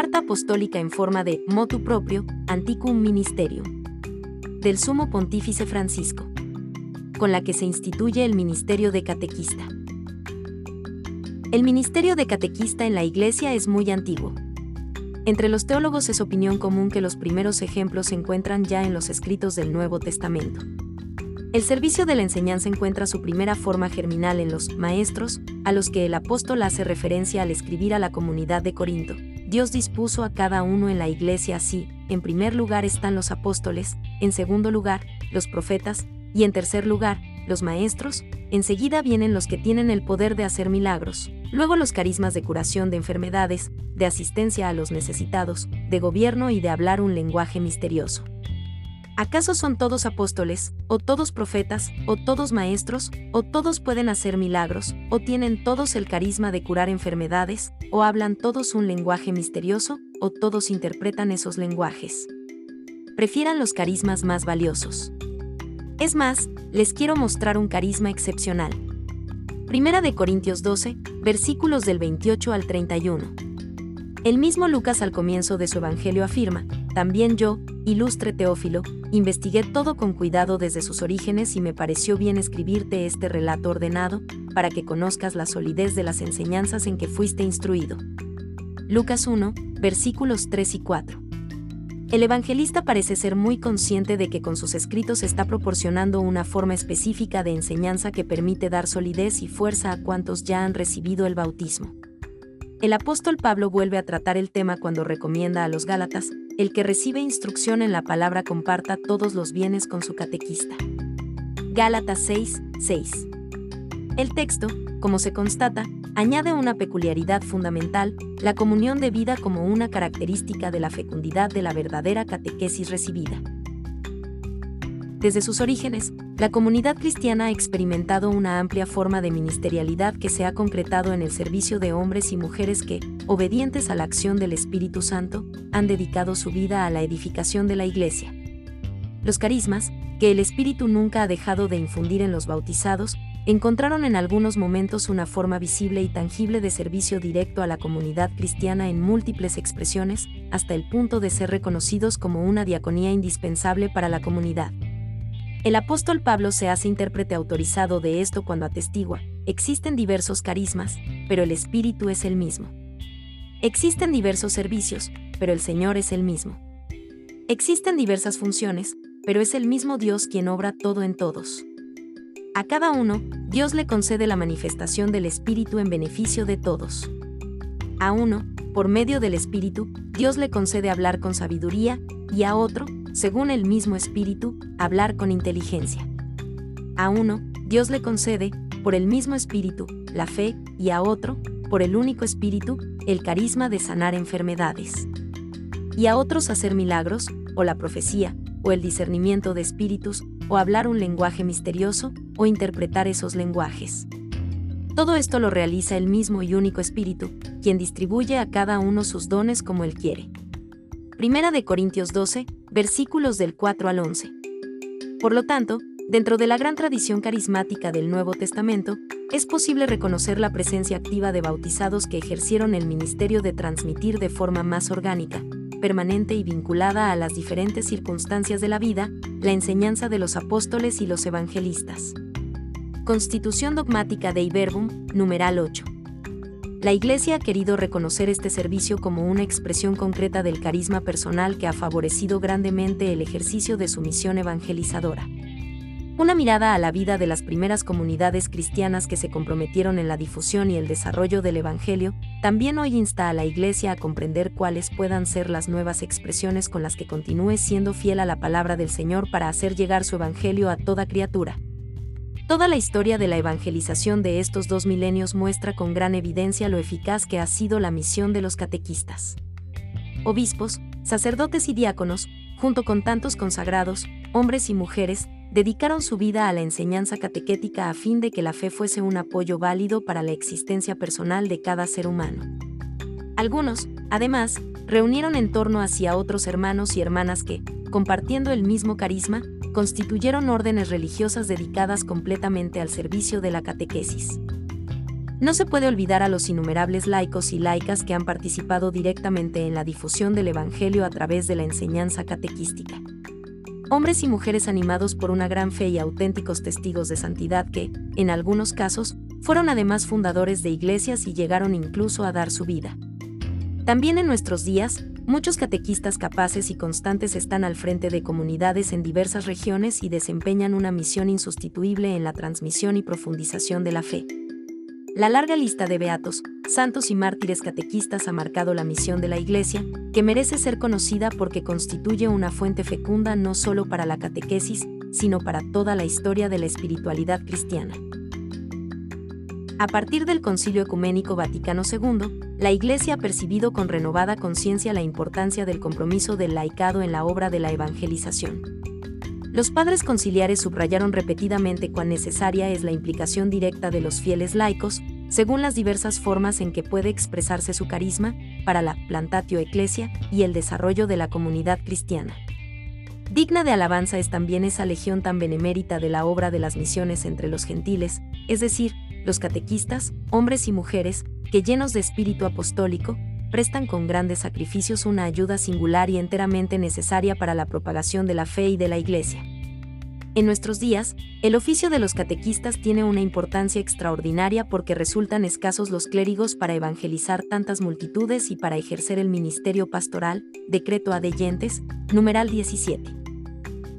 Carta apostólica en forma de motu proprio, anticum ministerium. Del Sumo Pontífice Francisco. Con la que se instituye el ministerio de catequista. El ministerio de catequista en la Iglesia es muy antiguo. Entre los teólogos es opinión común que los primeros ejemplos se encuentran ya en los escritos del Nuevo Testamento. El servicio de la enseñanza encuentra su primera forma germinal en los maestros, a los que el apóstol hace referencia al escribir a la comunidad de Corinto. Dios dispuso a cada uno en la iglesia así, en primer lugar están los apóstoles, en segundo lugar, los profetas, y en tercer lugar, los maestros, enseguida vienen los que tienen el poder de hacer milagros, luego los carismas de curación de enfermedades, de asistencia a los necesitados, de gobierno y de hablar un lenguaje misterioso. ¿Acaso son todos apóstoles, o todos profetas, o todos maestros, o todos pueden hacer milagros, o tienen todos el carisma de curar enfermedades, o hablan todos un lenguaje misterioso, o todos interpretan esos lenguajes? Prefieran los carismas más valiosos. Es más, les quiero mostrar un carisma excepcional. Primera de Corintios 12, versículos del 28 al 31. El mismo Lucas al comienzo de su Evangelio afirma, también yo, ilustre Teófilo, investigué todo con cuidado desde sus orígenes y me pareció bien escribirte este relato ordenado, para que conozcas la solidez de las enseñanzas en que fuiste instruido. Lucas 1, versículos 3 y 4. El evangelista parece ser muy consciente de que con sus escritos está proporcionando una forma específica de enseñanza que permite dar solidez y fuerza a cuantos ya han recibido el bautismo. El apóstol Pablo vuelve a tratar el tema cuando recomienda a los Gálatas, el que recibe instrucción en la palabra comparta todos los bienes con su catequista. Gálatas 6, 6. El texto, como se constata, añade una peculiaridad fundamental, la comunión de vida como una característica de la fecundidad de la verdadera catequesis recibida. Desde sus orígenes, la comunidad cristiana ha experimentado una amplia forma de ministerialidad que se ha concretado en el servicio de hombres y mujeres que, obedientes a la acción del Espíritu Santo, han dedicado su vida a la edificación de la Iglesia. Los carismas, que el Espíritu nunca ha dejado de infundir en los bautizados, encontraron en algunos momentos una forma visible y tangible de servicio directo a la comunidad cristiana en múltiples expresiones, hasta el punto de ser reconocidos como una diaconía indispensable para la comunidad. El apóstol Pablo se hace intérprete autorizado de esto cuando atestigua, existen diversos carismas, pero el Espíritu es el mismo. Existen diversos servicios, pero el Señor es el mismo. Existen diversas funciones, pero es el mismo Dios quien obra todo en todos. A cada uno, Dios le concede la manifestación del Espíritu en beneficio de todos. A uno, por medio del Espíritu, Dios le concede hablar con sabiduría, y a otro, según el mismo Espíritu, hablar con inteligencia. A uno, Dios le concede, por el mismo Espíritu, la fe, y a otro, por el único Espíritu, el carisma de sanar enfermedades. Y a otros hacer milagros, o la profecía, o el discernimiento de espíritus, o hablar un lenguaje misterioso, o interpretar esos lenguajes. Todo esto lo realiza el mismo y único Espíritu, quien distribuye a cada uno sus dones como él quiere. Primera de Corintios 12, versículos del 4 al 11. Por lo tanto, dentro de la gran tradición carismática del Nuevo Testamento, es posible reconocer la presencia activa de bautizados que ejercieron el ministerio de transmitir de forma más orgánica, permanente y vinculada a las diferentes circunstancias de la vida, la enseñanza de los apóstoles y los evangelistas. Constitución dogmática de Iberbum, numeral 8. La Iglesia ha querido reconocer este servicio como una expresión concreta del carisma personal que ha favorecido grandemente el ejercicio de su misión evangelizadora. Una mirada a la vida de las primeras comunidades cristianas que se comprometieron en la difusión y el desarrollo del Evangelio, también hoy insta a la Iglesia a comprender cuáles puedan ser las nuevas expresiones con las que continúe siendo fiel a la palabra del Señor para hacer llegar su Evangelio a toda criatura. Toda la historia de la evangelización de estos dos milenios muestra con gran evidencia lo eficaz que ha sido la misión de los catequistas. Obispos, sacerdotes y diáconos, junto con tantos consagrados, hombres y mujeres, dedicaron su vida a la enseñanza catequética a fin de que la fe fuese un apoyo válido para la existencia personal de cada ser humano. Algunos, además, reunieron en torno hacia otros hermanos y hermanas que, compartiendo el mismo carisma, constituyeron órdenes religiosas dedicadas completamente al servicio de la catequesis. No se puede olvidar a los innumerables laicos y laicas que han participado directamente en la difusión del Evangelio a través de la enseñanza catequística. Hombres y mujeres animados por una gran fe y auténticos testigos de santidad que, en algunos casos, fueron además fundadores de iglesias y llegaron incluso a dar su vida. También en nuestros días, muchos catequistas capaces y constantes están al frente de comunidades en diversas regiones y desempeñan una misión insustituible en la transmisión y profundización de la fe. La larga lista de beatos, santos y mártires catequistas ha marcado la misión de la Iglesia, que merece ser conocida porque constituye una fuente fecunda no solo para la catequesis, sino para toda la historia de la espiritualidad cristiana. A partir del Concilio Ecuménico Vaticano II, la Iglesia ha percibido con renovada conciencia la importancia del compromiso del laicado en la obra de la evangelización. Los padres conciliares subrayaron repetidamente cuán necesaria es la implicación directa de los fieles laicos, según las diversas formas en que puede expresarse su carisma, para la plantatio ecclesia y el desarrollo de la comunidad cristiana. Digna de alabanza es también esa legión tan benemérita de la obra de las misiones entre los gentiles, es decir, los catequistas, hombres y mujeres, que llenos de espíritu apostólico, prestan con grandes sacrificios una ayuda singular y enteramente necesaria para la propagación de la fe y de la Iglesia. En nuestros días, el oficio de los catequistas tiene una importancia extraordinaria porque resultan escasos los clérigos para evangelizar tantas multitudes y para ejercer el ministerio pastoral, decreto adeyentes, numeral 17.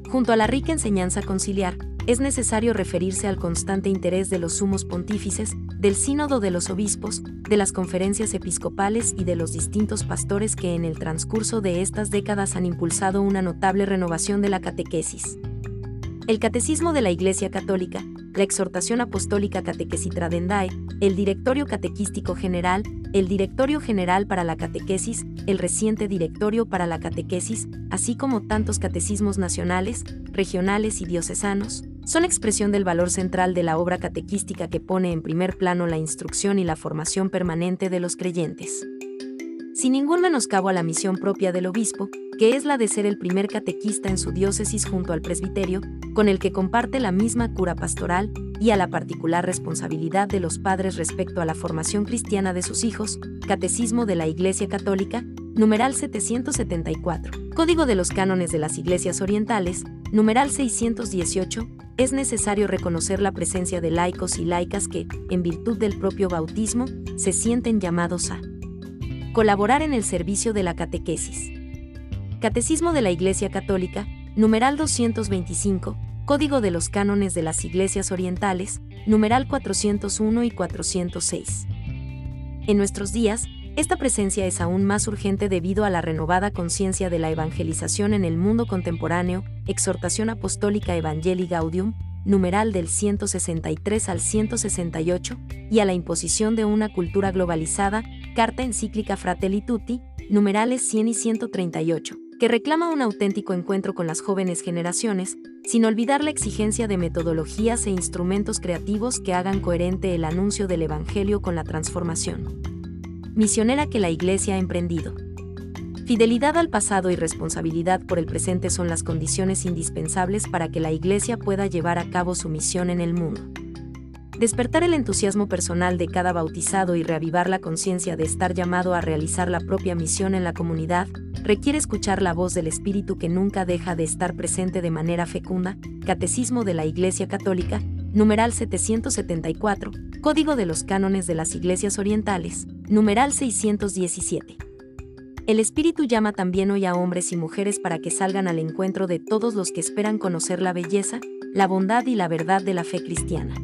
Junto a la rica enseñanza conciliar, es necesario referirse al constante interés de los sumos pontífices, del sínodo de los obispos, de las conferencias episcopales y de los distintos pastores que en el transcurso de estas décadas han impulsado una notable renovación de la catequesis. El Catecismo de la Iglesia Católica, la Exhortación Apostólica Catequesitradendae, el Directorio Catequístico General, el Directorio General para la Catequesis, el reciente Directorio para la Catequesis, así como tantos catecismos nacionales, regionales y diocesanos, son expresión del valor central de la obra catequística que pone en primer plano la instrucción y la formación permanente de los creyentes. Sin ningún menoscabo a la misión propia del obispo, que es la de ser el primer catequista en su diócesis junto al presbiterio, con el que comparte la misma cura pastoral, y a la particular responsabilidad de los padres respecto a la formación cristiana de sus hijos, Catecismo de la Iglesia Católica, numeral 774, Código de los Cánones de las Iglesias Orientales, numeral 618, es necesario reconocer la presencia de laicos y laicas que, en virtud del propio bautismo, se sienten llamados a colaborar en el servicio de la catequesis. Catecismo de la Iglesia Católica, numeral 225, Código de los Cánones de las Iglesias Orientales, numeral 401 y 406. En nuestros días, esta presencia es aún más urgente debido a la renovada conciencia de la evangelización en el mundo contemporáneo, Exhortación Apostólica Evangelii Gaudium, numeral del 163 al 168, y a la imposición de una cultura globalizada, Carta Encíclica Fratelli Tutti, numerales 100 y 138 que reclama un auténtico encuentro con las jóvenes generaciones, sin olvidar la exigencia de metodologías e instrumentos creativos que hagan coherente el anuncio del Evangelio con la transformación misionera que la Iglesia ha emprendido. Fidelidad al pasado y responsabilidad por el presente son las condiciones indispensables para que la Iglesia pueda llevar a cabo su misión en el mundo. Despertar el entusiasmo personal de cada bautizado y reavivar la conciencia de estar llamado a realizar la propia misión en la comunidad requiere escuchar la voz del Espíritu que nunca deja de estar presente de manera fecunda, Catecismo de la Iglesia Católica, numeral 774, Código de los Cánones de las Iglesias Orientales, numeral 617. El Espíritu llama también hoy a hombres y mujeres para que salgan al encuentro de todos los que esperan conocer la belleza, la bondad y la verdad de la fe cristiana.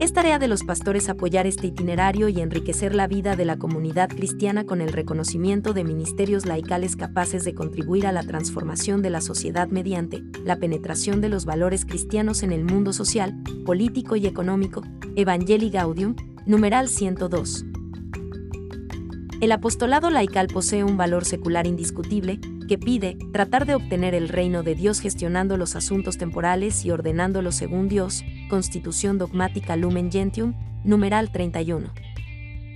Es tarea de los pastores apoyar este itinerario y enriquecer la vida de la comunidad cristiana con el reconocimiento de ministerios laicales capaces de contribuir a la transformación de la sociedad mediante la penetración de los valores cristianos en el mundo social, político y económico. Evangelii Gaudium, numeral 102. El apostolado laical posee un valor secular indiscutible, que pide tratar de obtener el reino de Dios gestionando los asuntos temporales y ordenándolos según Dios, Constitución Dogmática Lumen Gentium, numeral 31.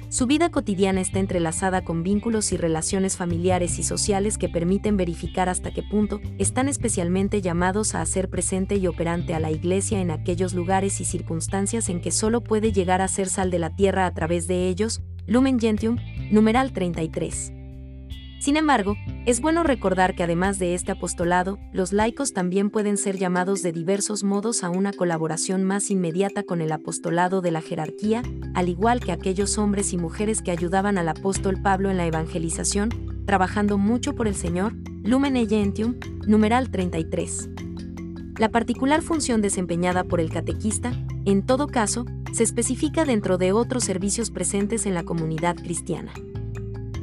Su vida cotidiana está entrelazada con vínculos y relaciones familiares y sociales que permiten verificar hasta qué punto están especialmente llamados a hacer presente y operante a la Iglesia en aquellos lugares y circunstancias en que solo puede llegar a ser sal de la tierra a través de ellos. Lumen Gentium, numeral 33. Sin embargo, es bueno recordar que además de este apostolado, los laicos también pueden ser llamados de diversos modos a una colaboración más inmediata con el apostolado de la jerarquía, al igual que aquellos hombres y mujeres que ayudaban al apóstol Pablo en la evangelización, trabajando mucho por el Señor, Lumen Gentium, numeral 33. La particular función desempeñada por el catequista, en todo caso, se especifica dentro de otros servicios presentes en la comunidad cristiana.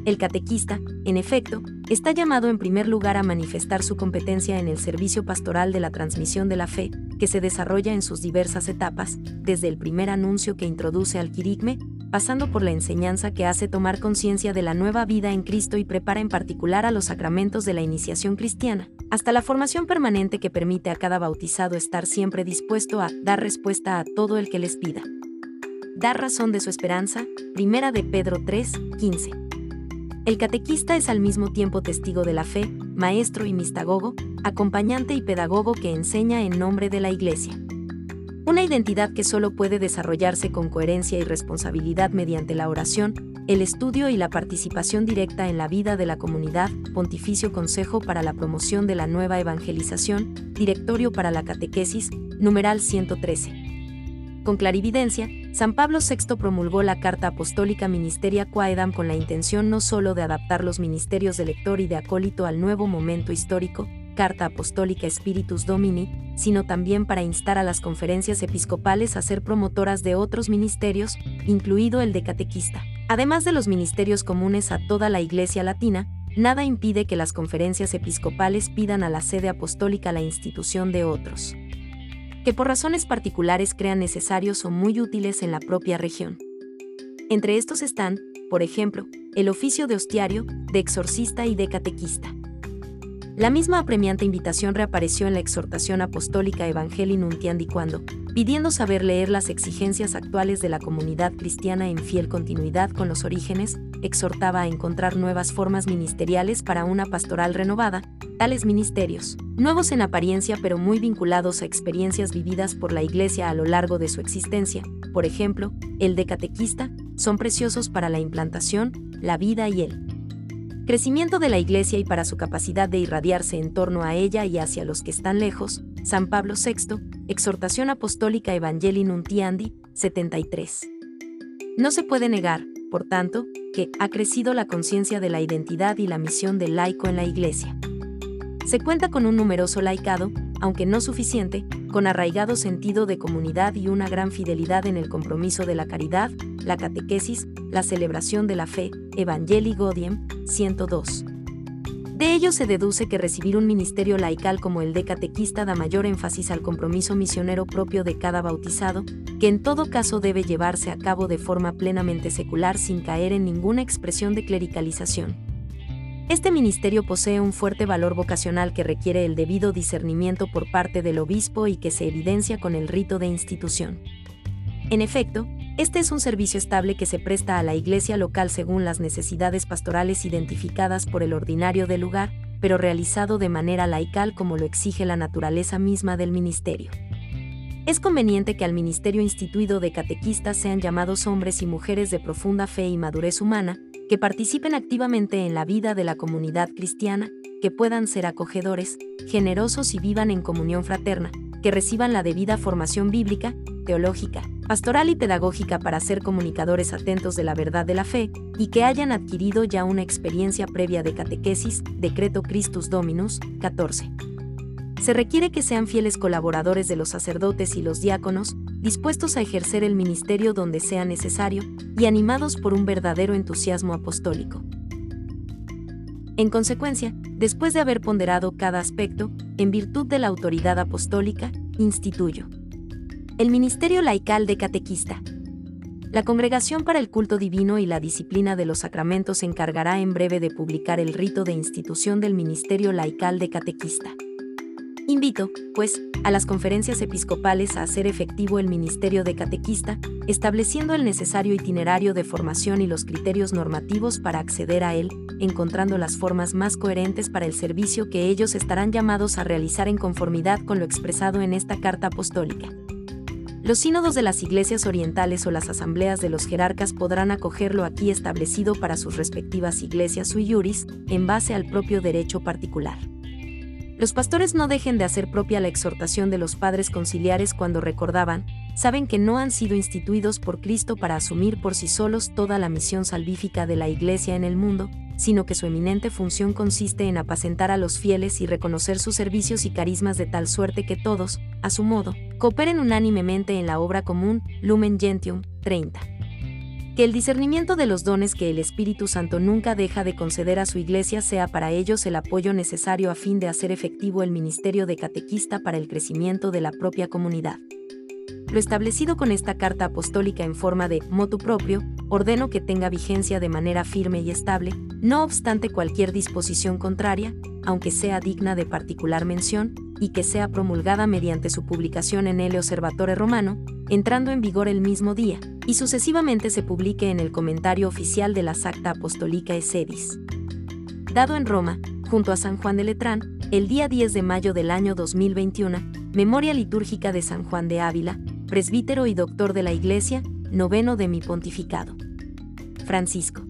El catequista, en efecto, está llamado en primer lugar a manifestar su competencia en el servicio pastoral de la transmisión de la fe, que se desarrolla en sus diversas etapas, desde el primer anuncio que introduce al quirigme, pasando por la enseñanza que hace tomar conciencia de la nueva vida en Cristo y prepara en particular a los sacramentos de la iniciación cristiana, hasta la formación permanente que permite a cada bautizado estar siempre dispuesto a dar respuesta a todo el que les pida. Dar razón de su esperanza, primera de Pedro 3, 15. El catequista es al mismo tiempo testigo de la fe, maestro y mistagogo, acompañante y pedagogo que enseña en nombre de la Iglesia. Una identidad que solo puede desarrollarse con coherencia y responsabilidad mediante la oración, el estudio y la participación directa en la vida de la comunidad, Pontificio Consejo para la Promoción de la Nueva Evangelización, Directorio para la Catequesis, numeral 113. Con clarividencia, San Pablo VI promulgó la Carta Apostólica Ministeria Quaedam con la intención no solo de adaptar los ministerios de lector y de acólito al nuevo momento histórico, Carta Apostólica Spiritus Domini, sino también para instar a las conferencias episcopales a ser promotoras de otros ministerios, incluido el de catequista. Además de los ministerios comunes a toda la Iglesia Latina, nada impide que las conferencias episcopales pidan a la sede apostólica la institución de otros que por razones particulares crean necesarios o muy útiles en la propia región. Entre estos están, por ejemplo, el oficio de hostiario, de exorcista y de catequista. La misma apremiante invitación reapareció en la exhortación apostólica Evangelii Nuntiandi cuando, pidiendo saber leer las exigencias actuales de la comunidad cristiana en fiel continuidad con los orígenes, exhortaba a encontrar nuevas formas ministeriales para una pastoral renovada, tales ministerios, nuevos en apariencia pero muy vinculados a experiencias vividas por la Iglesia a lo largo de su existencia, por ejemplo, el de catequista, son preciosos para la implantación, la vida y el crecimiento de la Iglesia y para su capacidad de irradiarse en torno a ella y hacia los que están lejos, San Pablo VI, Exhortación Apostólica Evangelii Nuntiandi, 73. No se puede negar, por tanto, que ha crecido la conciencia de la identidad y la misión del laico en la Iglesia. Se cuenta con un numeroso laicado, aunque no suficiente, con arraigado sentido de comunidad y una gran fidelidad en el compromiso de la caridad, la catequesis, la celebración de la fe, Evangelii Godiem, 102. De ello se deduce que recibir un ministerio laical como el de catequista da mayor énfasis al compromiso misionero propio de cada bautizado, que en todo caso debe llevarse a cabo de forma plenamente secular sin caer en ninguna expresión de clericalización. Este ministerio posee un fuerte valor vocacional que requiere el debido discernimiento por parte del obispo y que se evidencia con el rito de institución. En efecto, este es un servicio estable que se presta a la iglesia local según las necesidades pastorales identificadas por el ordinario del lugar, pero realizado de manera laical como lo exige la naturaleza misma del ministerio. Es conveniente que al ministerio instituido de catequistas sean llamados hombres y mujeres de profunda fe y madurez humana, que participen activamente en la vida de la comunidad cristiana, que puedan ser acogedores, generosos y vivan en comunión fraterna, que reciban la debida formación bíblica, teológica, pastoral y pedagógica para ser comunicadores atentos de la verdad de la fe, y que hayan adquirido ya una experiencia previa de catequesis, decreto Christus Dominus, 14. Se requiere que sean fieles colaboradores de los sacerdotes y los diáconos, dispuestos a ejercer el ministerio donde sea necesario, y animados por un verdadero entusiasmo apostólico. En consecuencia, después de haber ponderado cada aspecto, en virtud de la autoridad apostólica, instituyo el Ministerio Laical de Catequista. La Congregación para el Culto Divino y la Disciplina de los Sacramentos se encargará en breve de publicar el rito de institución del Ministerio Laical de Catequista. Invito, pues, a las conferencias episcopales a hacer efectivo el ministerio de catequista, estableciendo el necesario itinerario de formación y los criterios normativos para acceder a él, encontrando las formas más coherentes para el servicio que ellos estarán llamados a realizar en conformidad con lo expresado en esta carta apostólica. Los sínodos de las iglesias orientales o las asambleas de los jerarcas podrán acoger lo aquí establecido para sus respectivas iglesias sui iuris, en base al propio derecho particular. Los pastores no dejen de hacer propia la exhortación de los padres conciliares cuando recordaban, saben que no han sido instituidos por Cristo para asumir por sí solos toda la misión salvífica de la Iglesia en el mundo, sino que su eminente función consiste en apacentar a los fieles y reconocer sus servicios y carismas de tal suerte que todos, a su modo, cooperen unánimemente en la obra común, Lumen Gentium 30 que el discernimiento de los dones que el Espíritu Santo nunca deja de conceder a su Iglesia sea para ellos el apoyo necesario a fin de hacer efectivo el ministerio de catequista para el crecimiento de la propia comunidad. Lo establecido con esta carta apostólica en forma de motu propio, ordeno que tenga vigencia de manera firme y estable, no obstante cualquier disposición contraria, aunque sea digna de particular mención, y que sea promulgada mediante su publicación en el Observatore Romano, entrando en vigor el mismo día, y sucesivamente se publique en el comentario oficial de la Sacta Apostolica Sedis. Dado en Roma, junto a San Juan de Letrán, el día 10 de mayo del año 2021, memoria litúrgica de San Juan de Ávila, presbítero y doctor de la Iglesia, noveno de mi pontificado. Francisco.